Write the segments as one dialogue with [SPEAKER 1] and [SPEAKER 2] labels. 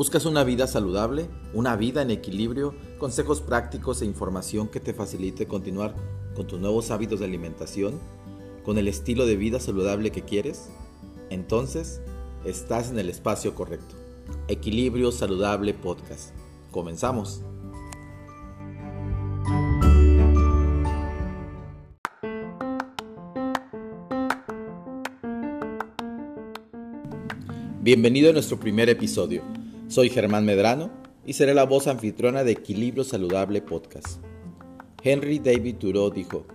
[SPEAKER 1] ¿Buscas una vida saludable? ¿Una vida en equilibrio? ¿Consejos prácticos e información que te facilite continuar con tus nuevos hábitos de alimentación? ¿Con el estilo de vida saludable que quieres? Entonces, estás en el espacio correcto. Equilibrio Saludable Podcast. Comenzamos. Bienvenido a nuestro primer episodio. Soy Germán Medrano y seré la voz anfitriona de Equilibrio Saludable Podcast. Henry David Thoreau dijo,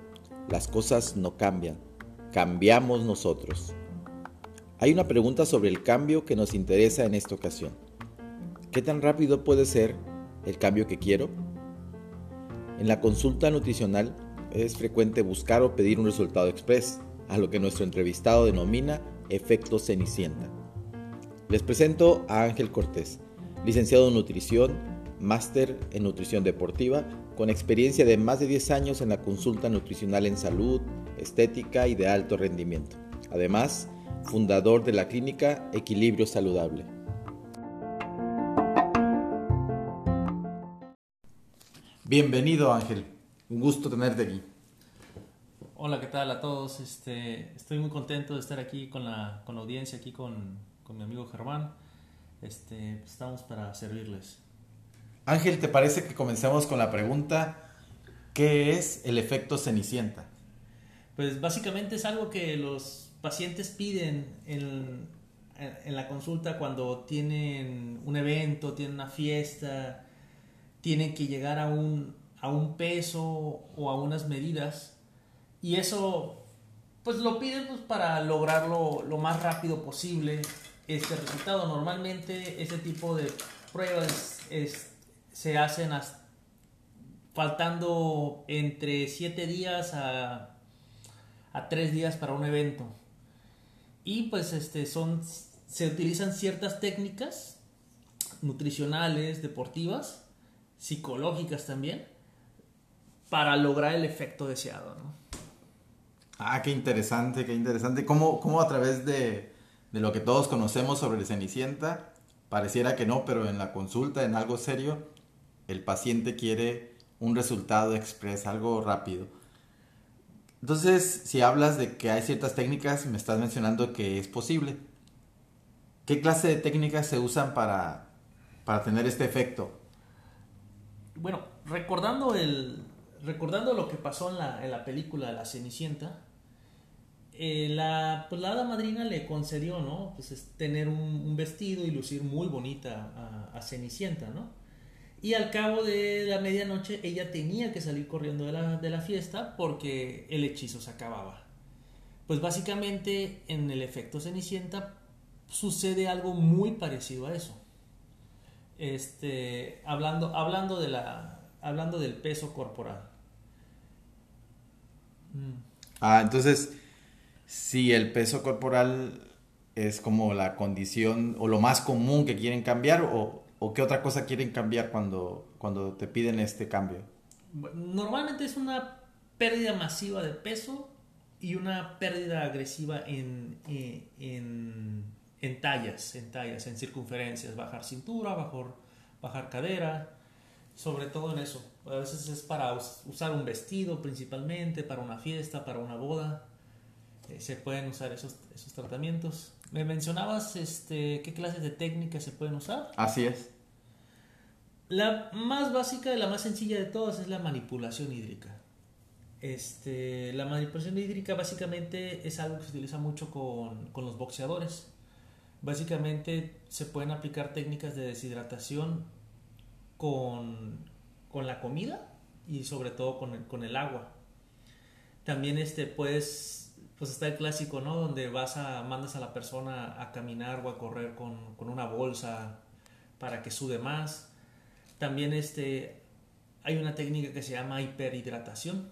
[SPEAKER 1] las cosas no cambian, cambiamos nosotros. Hay una pregunta sobre el cambio que nos interesa en esta ocasión. ¿Qué tan rápido puede ser el cambio que quiero? En la consulta nutricional es frecuente buscar o pedir un resultado express, a lo que nuestro entrevistado denomina efecto cenicienta. Les presento a Ángel Cortés, licenciado en nutrición, máster en nutrición deportiva, con experiencia de más de 10 años en la consulta nutricional en salud, estética y de alto rendimiento. Además, fundador de la clínica Equilibrio Saludable. Bienvenido Ángel, un gusto tenerte aquí.
[SPEAKER 2] Hola, ¿qué tal a todos? Este, estoy muy contento de estar aquí con la, con la audiencia, aquí con, con mi amigo Germán este, pues, estamos para servirles.
[SPEAKER 1] Ángel, ¿te parece que comencemos con la pregunta, ¿qué es el efecto cenicienta?
[SPEAKER 2] Pues básicamente es algo que los pacientes piden en, en la consulta cuando tienen un evento, tienen una fiesta, tienen que llegar a un, a un peso o a unas medidas y eso pues lo piden pues, para lograrlo lo más rápido posible este resultado. Normalmente ese tipo de pruebas se hacen faltando entre 7 días a, a 3 días para un evento. Y pues este son se utilizan ciertas técnicas nutricionales, deportivas, psicológicas también para lograr el efecto deseado,
[SPEAKER 1] Ah, qué interesante, qué interesante. ¿Cómo, cómo a través de, de lo que todos conocemos sobre el Cenicienta, pareciera que no, pero en la consulta, en algo serio, el paciente quiere un resultado express, algo rápido. Entonces, si hablas de que hay ciertas técnicas, me estás mencionando que es posible. ¿Qué clase de técnicas se usan para, para tener este efecto?
[SPEAKER 2] Bueno, recordando, el, recordando lo que pasó en la, en la película La Cenicienta, eh, la, pues la madrina le concedió, ¿no? Pues es tener un, vestido y lucir muy bonita a, Cenicienta, ¿no? Y al cabo de la medianoche ella tenía que salir corriendo de la, de la fiesta porque el hechizo se acababa. Pues básicamente en el efecto Cenicienta sucede algo muy parecido a eso. Este, hablando, hablando, de la, hablando del peso corporal.
[SPEAKER 1] Mm. Ah, entonces si el peso corporal es como la condición o lo más común que quieren cambiar o, qué otra cosa quieren cambiar cuando, cuando te piden este cambio?
[SPEAKER 2] Normalmente es una pérdida masiva de peso y una pérdida agresiva en, eh, en, tallas, en tallas, en circunferencias, bajar cintura, bajar, bajar cadera, sobre todo en eso. A veces es para usar un vestido principalmente, para una fiesta, para una boda. Eh, se pueden usar esos, esos tratamientos. Me mencionabas este, qué clases de técnicas se pueden usar.
[SPEAKER 1] Así es.
[SPEAKER 2] La más básica y la más sencilla de todas es la manipulación hídrica. Este, la manipulación hídrica básicamente es algo que se utiliza mucho con, con los boxeadores. Básicamente se pueden aplicar técnicas de deshidratación con, con la comida y sobre todo con el, con el agua. También este, puedes pues está el clásico, ¿no? Donde vas a, mandas a la persona a caminar o a correr con, una bolsa para que sude más. También este, hay una técnica que se llama hiperhidratación,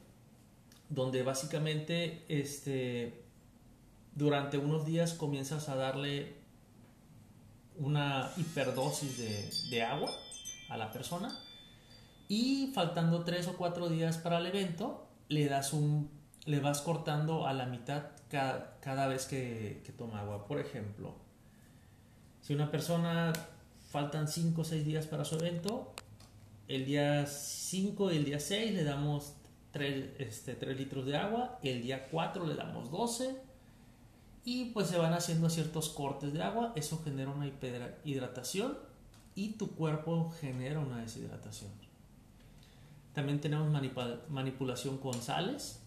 [SPEAKER 2] donde básicamente este, durante unos días comienzas a darle una hiperdosis de, de agua a la persona y faltando tres o cuatro días para el evento le das un le vas cortando a la mitad cada, vez que, toma agua. Por ejemplo, si una persona faltan 5 o 6 días para su evento. El día 5 y el día 6 le damos 3, este, 3 litros de agua. El día 4 le damos 12. Y pues se van haciendo ciertos cortes de agua. Eso genera una hidratación y tu cuerpo genera una deshidratación. También tenemos manipulación con sales.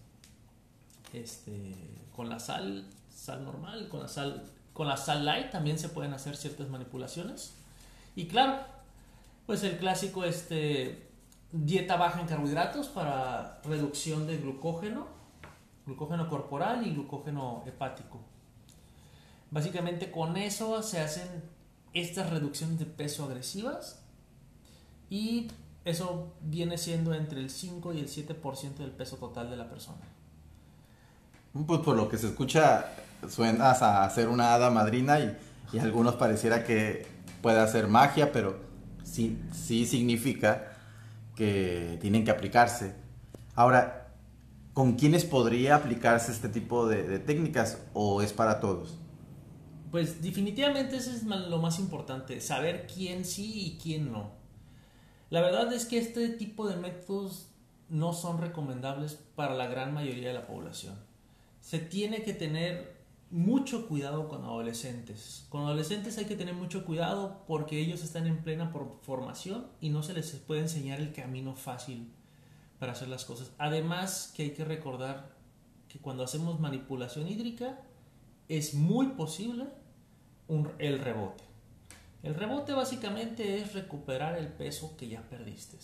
[SPEAKER 2] Este, con la sal, sal normal, con la sal, con la sal light también se pueden hacer ciertas manipulaciones. Y claro, pues el clásico este dieta baja en carbohidratos para reducción de glucógeno, glucógeno corporal y glucógeno hepático. Básicamente con eso se hacen estas reducciones de peso agresivas y eso viene siendo entre el 5 y el 7% del peso total de la persona.
[SPEAKER 1] Pues por lo que se escucha, suenas a ser una hada madrina y, y algunos pareciera que puede hacer magia, pero sí, sí significa que tienen que aplicarse. Ahora, ¿con quiénes podría aplicarse este tipo de, de técnicas o es para todos?
[SPEAKER 2] Pues definitivamente eso es lo más importante, saber quién sí y quién no. La verdad es que este tipo de métodos no son recomendables para la gran mayoría de la población. Se tiene que tener mucho cuidado con adolescentes. Con adolescentes hay que tener mucho cuidado porque ellos están en plena formación y no se les puede enseñar el camino fácil para hacer las cosas. Además que hay que recordar que cuando hacemos manipulación hídrica es muy posible el rebote. El rebote básicamente es recuperar el peso que ya perdiste.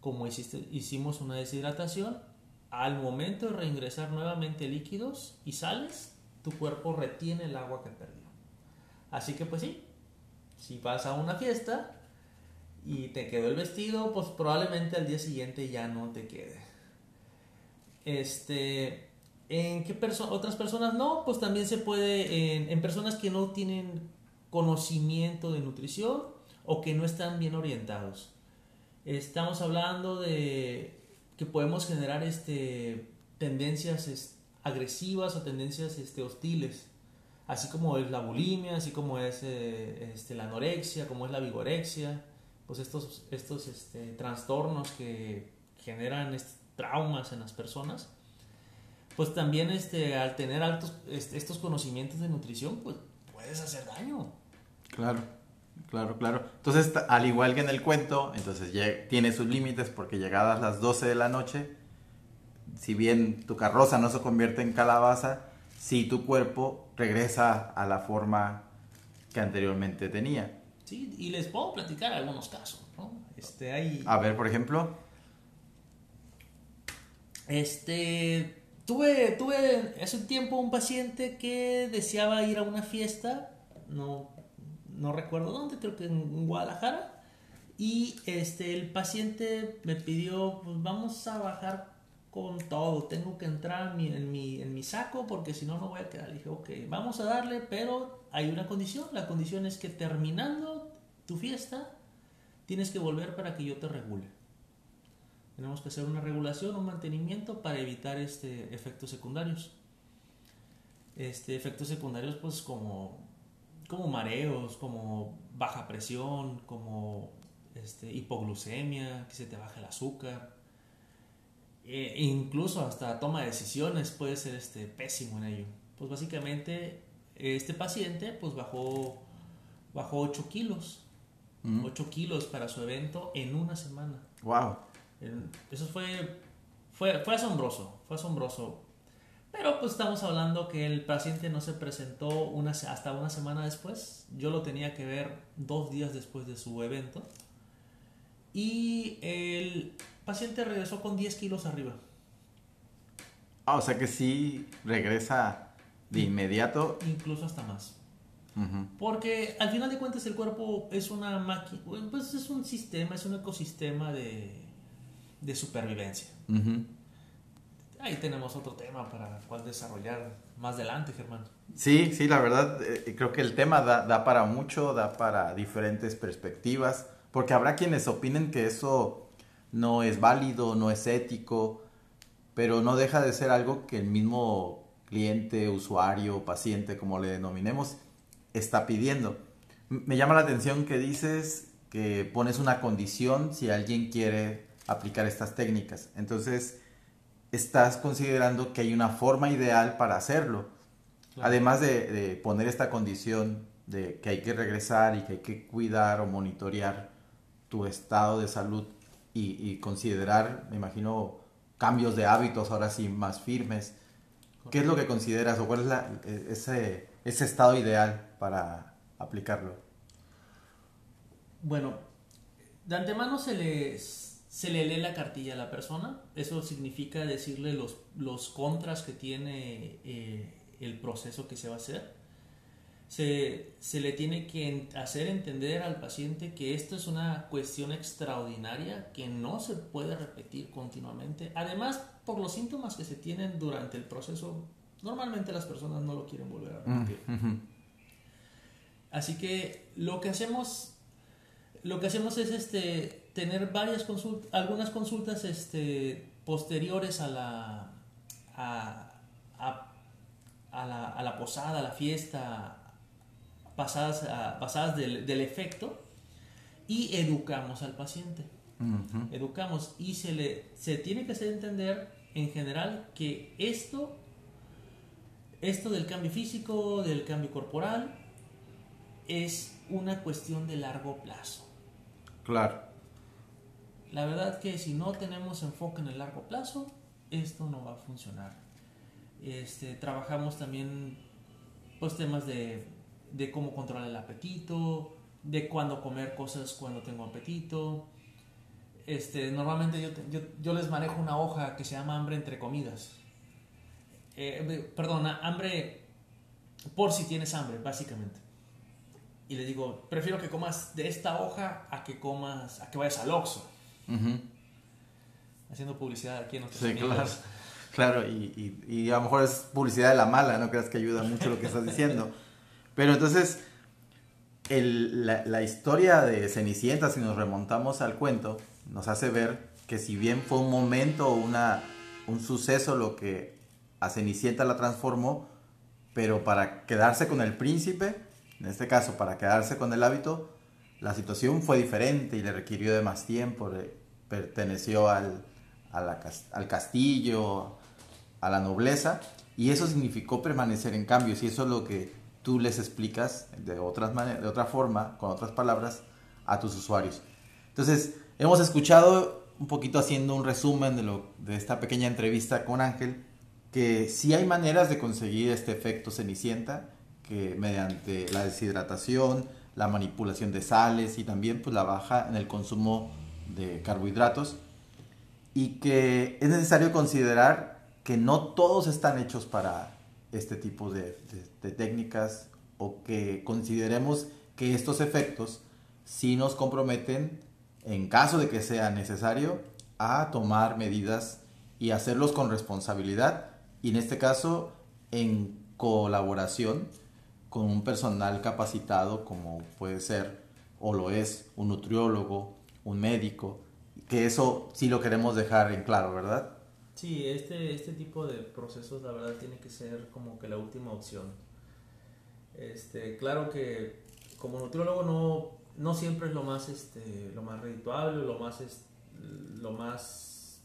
[SPEAKER 2] Como hiciste, hicimos una deshidratación, al momento de reingresar nuevamente líquidos y sales, tu cuerpo retiene el agua que perdió. Así que pues sí, si vas a una fiesta y te quedó el vestido, pues probablemente al día siguiente ya no te quede. Este, ¿En qué otras personas no? Pues también se puede en, personas que no tienen conocimiento de nutrición o que no están bien orientados. Estamos hablando de que podemos generar este, tendencias agresivas o tendencias este, hostiles, así como es la bulimia, así como es eh, este, la anorexia, como es la vigorexia, pues estos, estos este, trastornos que generan traumas en las personas pues también este, al tener altos, estos conocimientos de nutrición, pues puedes hacer daño.
[SPEAKER 1] Claro, claro, claro. Entonces, al igual que en el cuento, entonces tiene sus límites porque llegadas las 12 de la noche, si bien tu carroza no se convierte en calabaza, si tu cuerpo regresa a la forma que anteriormente tenía.
[SPEAKER 2] Sí, y les puedo platicar algunos casos, ¿no? Este, hay...
[SPEAKER 1] A ver, por ejemplo.
[SPEAKER 2] Este, Tuve, tuve hace un tiempo un paciente que deseaba ir a una fiesta, no, no recuerdo dónde, creo que en Guadalajara, y este, el paciente me pidió, pues vamos a bajar con todo, tengo que entrar en mi, en mi, en mi saco porque si no, no voy a quedar. Le dije, ok, vamos a darle, pero hay una condición, la condición es que terminando tu fiesta, tienes que volver para que yo te regule. Tenemos que hacer una regulación, un mantenimiento para evitar este, efectos secundarios. Este, efectos secundarios pues como, como mareos, como baja presión, como este, hipoglucemia, que se te baje el azúcar. E incluso hasta toma de decisiones puede ser este, pésimo en ello. Pues básicamente este paciente pues bajó, bajó 8 kilos. 8 kilos para su evento en una semana.
[SPEAKER 1] Wow.
[SPEAKER 2] Eso fue, fue, fue asombroso, fue asombroso. Pero pues estamos hablando que el paciente no se presentó una, hasta una semana después. Yo lo tenía que ver dos días después de su evento. Y el paciente regresó con 10 kilos arriba.
[SPEAKER 1] Ah, o sea que sí regresa de inmediato.
[SPEAKER 2] Incluso hasta más. Porque al final de cuentas el cuerpo es una máquina, pues es un sistema, es un ecosistema de, de supervivencia. Ahí tenemos otro tema para cual desarrollar más adelante, Germán.
[SPEAKER 1] Sí, sí, la verdad, eh, creo que el tema da, da, para mucho, da para diferentes perspectivas, porque habrá quienes opinen que eso no es válido, no es ético, pero no deja de ser algo que el mismo cliente, usuario, paciente, como le denominemos, está pidiendo. Me llama la atención que dices que pones una condición si alguien quiere aplicar estas técnicas. Entonces, estás considerando que hay una forma ideal para hacerlo. Además de, poner esta condición de que hay que regresar y que hay que cuidar o monitorear tu estado de salud y, considerar, me imagino, cambios de hábitos ahora sí más firmes. ¿Qué es lo que consideras o cuál es la, ese, ese estado ideal para aplicarlo?
[SPEAKER 2] Bueno, de antemano se les se le lee la cartilla a la persona. Eso significa decirle los, los contras que tiene eh, el proceso que se va a hacer. Se, se, le tiene que hacer entender al paciente que esto es una cuestión extraordinaria que no se puede repetir continuamente. Además, por los síntomas que se tienen durante el proceso, normalmente las personas no lo quieren volver a repetir. Mm, Así que lo que hacemos, lo que hacemos es este tener varias consultas, algunas consultas este, posteriores a la, a, la, a la posada, a la fiesta, pasadas, pasadas del, del, efecto, y educamos al paciente. Educamos y se le se tiene que hacer entender en general que esto, esto del cambio físico, del cambio corporal, es una cuestión de largo plazo.
[SPEAKER 1] Claro.
[SPEAKER 2] La verdad que si no tenemos enfoque en el largo plazo, esto no va a funcionar. Este, trabajamos también pues temas de, de cómo controlar el apetito, de cuándo comer cosas cuando tengo apetito. Este, normalmente yo, yo, yo, les manejo una hoja que se llama hambre entre comidas. Eh, perdón, hambre por si tienes hambre, básicamente. Y le digo, prefiero que comas de esta hoja a que comas, a que vayas al Oxxo. Haciendo publicidad aquí en nuestros
[SPEAKER 1] Sí, claro. Claro, y, y, a lo mejor es publicidad de la mala, no creas que ayuda mucho lo que estás diciendo. Pero entonces, el, la, la, historia de Cenicienta, si nos remontamos al cuento, nos hace ver que si bien fue un momento o una, un suceso lo que a Cenicienta la transformó, pero para quedarse con el príncipe, en este caso para quedarse con el hábito, la situación fue diferente y le requirió de más tiempo, perteneció al, al castillo, a la nobleza, y eso significó permanecer en cambios, y eso es lo que tú les explicas de, otras de otra forma, con otras palabras, a tus usuarios. Entonces, hemos escuchado un poquito haciendo un resumen de, lo, de esta pequeña entrevista con Ángel, que sí hay maneras de conseguir este efecto cenicienta, que mediante la deshidratación, la manipulación de sales y también pues la baja en el consumo de carbohidratos. Y que es necesario considerar que no todos están hechos para este tipo de, técnicas o que consideremos que estos efectos sí nos comprometen en caso de que sea necesario a tomar medidas y hacerlos con responsabilidad. Y en este caso en colaboración con un personal capacitado como puede ser o lo es un nutriólogo, un médico, que eso sí lo queremos dejar en claro, ¿verdad?
[SPEAKER 2] Sí, este, este tipo de procesos la verdad tiene que ser como que la última opción. Este, claro que como nutriólogo no, no siempre es lo más, este, lo más redituable, lo más, lo más,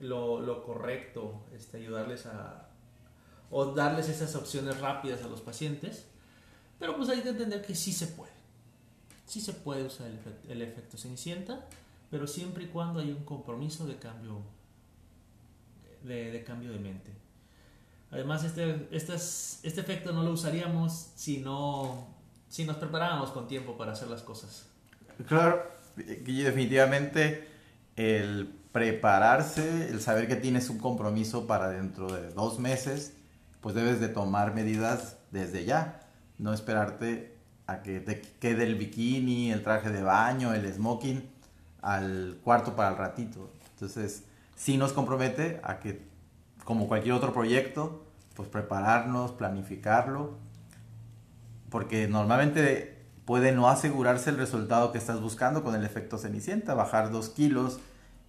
[SPEAKER 2] lo, lo correcto, este, ayudarles a, o darles esas opciones rápidas a los pacientes. Pero pues hay que entender que sí se puede. Sí se puede usar el, efecto, cenicienta, pero siempre y cuando hay un compromiso de cambio de, cambio de mente. Además, este, este, este efecto no lo usaríamos si no si nos preparáramos con tiempo para hacer las cosas.
[SPEAKER 1] Claro, definitivamente el prepararse, el saber que tienes un compromiso para dentro de dos meses, pues debes de tomar medidas desde ya, no esperarte a que te quede el bikini, el traje de baño, el smoking al cuarto para el ratito. Entonces, sí nos compromete a que, como cualquier otro proyecto, pues prepararnos, planificarlo, porque normalmente puede no asegurarse el resultado que estás buscando con el efecto cenicienta, bajar dos kilos,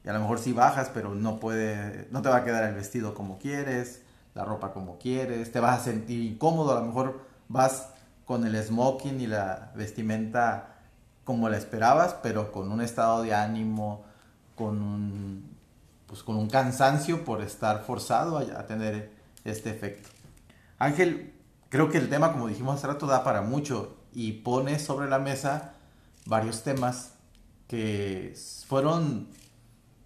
[SPEAKER 1] y a lo mejor sí bajas, pero no puede, no te va a quedar el vestido como quieres, la ropa como quieres, te vas a sentir incómodo, a lo mejor vas con el smoking y la vestimenta como la esperabas, pero con un estado de ánimo, con un, pues con un cansancio por estar forzado a, tener este efecto. Ángel, creo que el tema, como dijimos hace rato, da para mucho y pone sobre la mesa varios temas que fueron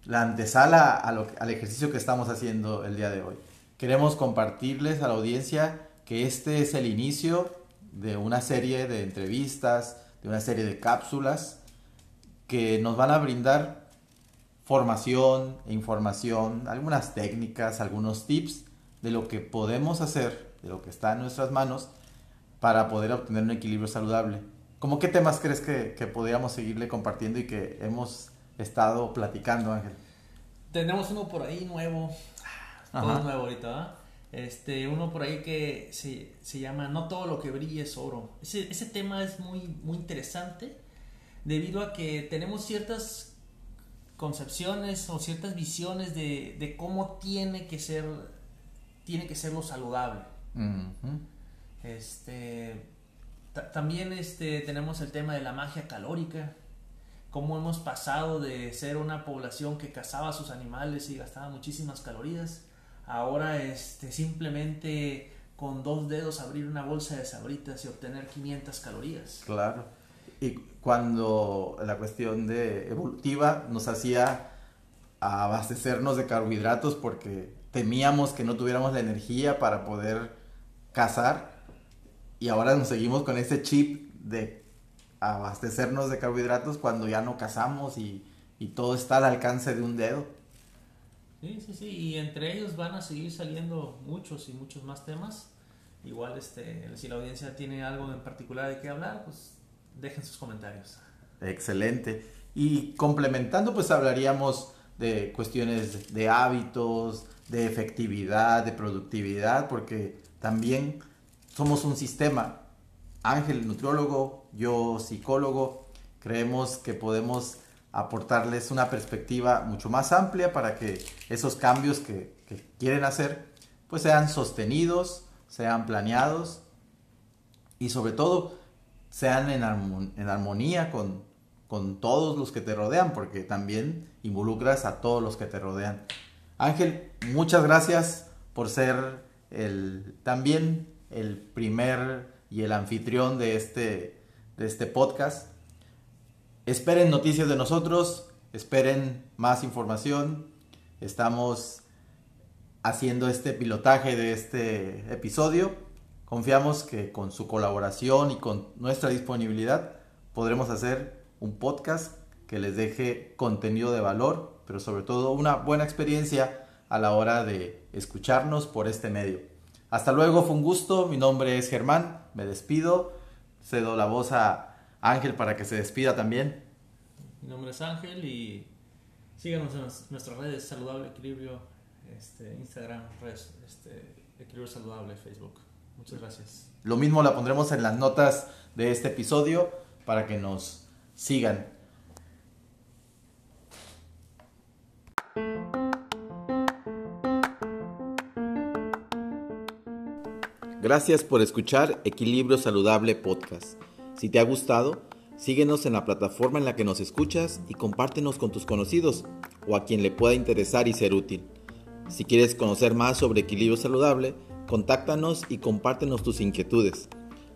[SPEAKER 1] la antesala al ejercicio que estamos haciendo el día de hoy. Queremos compartirles a la audiencia que este es el inicio de una serie de entrevistas, de una serie de cápsulas que nos van a brindar formación e información, algunas técnicas, algunos tips de lo que podemos hacer, de lo que está en nuestras manos para poder obtener un equilibrio saludable. ¿Cómo qué temas crees que, que podríamos seguirle compartiendo y que hemos estado platicando, Ángel?
[SPEAKER 2] Tenemos uno por ahí nuevo, todo nuevo ahorita, Este, uno por ahí que se, se, llama No todo lo que brilla es oro. Ese, ese tema es muy, muy interesante debido a que tenemos ciertas concepciones o ciertas visiones de, de cómo tiene que ser tiene que ser lo saludable. Este también este tenemos el tema de la magia calórica, cómo hemos pasado de ser una población que cazaba a sus animales y gastaba muchísimas calorías Ahora este, simplemente con dos dedos abrir una bolsa de sabritas y obtener 500 calorías.
[SPEAKER 1] Claro. Y cuando la cuestión de evolutiva nos hacía abastecernos de carbohidratos porque temíamos que no tuviéramos la energía para poder cazar y ahora nos seguimos con ese chip de abastecernos de carbohidratos cuando ya no cazamos y, y todo está al alcance de un dedo.
[SPEAKER 2] Sí, sí, sí, y entre ellos van a seguir saliendo muchos y muchos más temas. Igual, este, si la audiencia tiene algo en particular de qué hablar, pues dejen sus comentarios.
[SPEAKER 1] Excelente. Y complementando, pues hablaríamos de cuestiones de hábitos, de efectividad, de productividad, porque también somos un sistema. Ángel, nutriólogo, yo psicólogo, creemos que podemos aportarles una perspectiva mucho más amplia para que esos cambios que, quieren hacer pues sean sostenidos, sean planeados y sobre todo sean en, armonía con, con todos los que te rodean, porque también involucras a todos los que te rodean. Ángel, muchas gracias por ser el, también el primer y el anfitrión de este, de este podcast. Esperen noticias de nosotros, esperen más información. Estamos haciendo este pilotaje de este episodio. Confiamos que con su colaboración y con nuestra disponibilidad podremos hacer un podcast que les deje contenido de valor, pero sobre todo una buena experiencia a la hora de escucharnos por este medio. Hasta luego, fue un gusto. Mi nombre es Germán, me despido. Cedo la voz a Ángel para que se despida también.
[SPEAKER 2] Mi nombre es Ángel y síganos en nuestras redes Saludable Equilibrio, este, Instagram, redes, este, Equilibrio Saludable, Facebook. Muchas gracias.
[SPEAKER 1] Lo mismo la pondremos en las notas de este episodio para que nos sigan. Gracias por escuchar Equilibrio Saludable Podcast. Si te ha gustado, síguenos en la plataforma en la que nos escuchas y compártenos con tus conocidos o a quien le pueda interesar y ser útil. Si quieres conocer más sobre equilibrio saludable, contáctanos y compártenos tus inquietudes.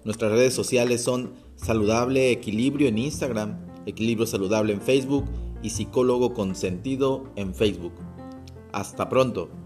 [SPEAKER 1] Nuestras redes sociales son Saludable Equilibrio en Instagram, Equilibrio Saludable en Facebook y Psicólogo con Sentido en Facebook. Hasta pronto.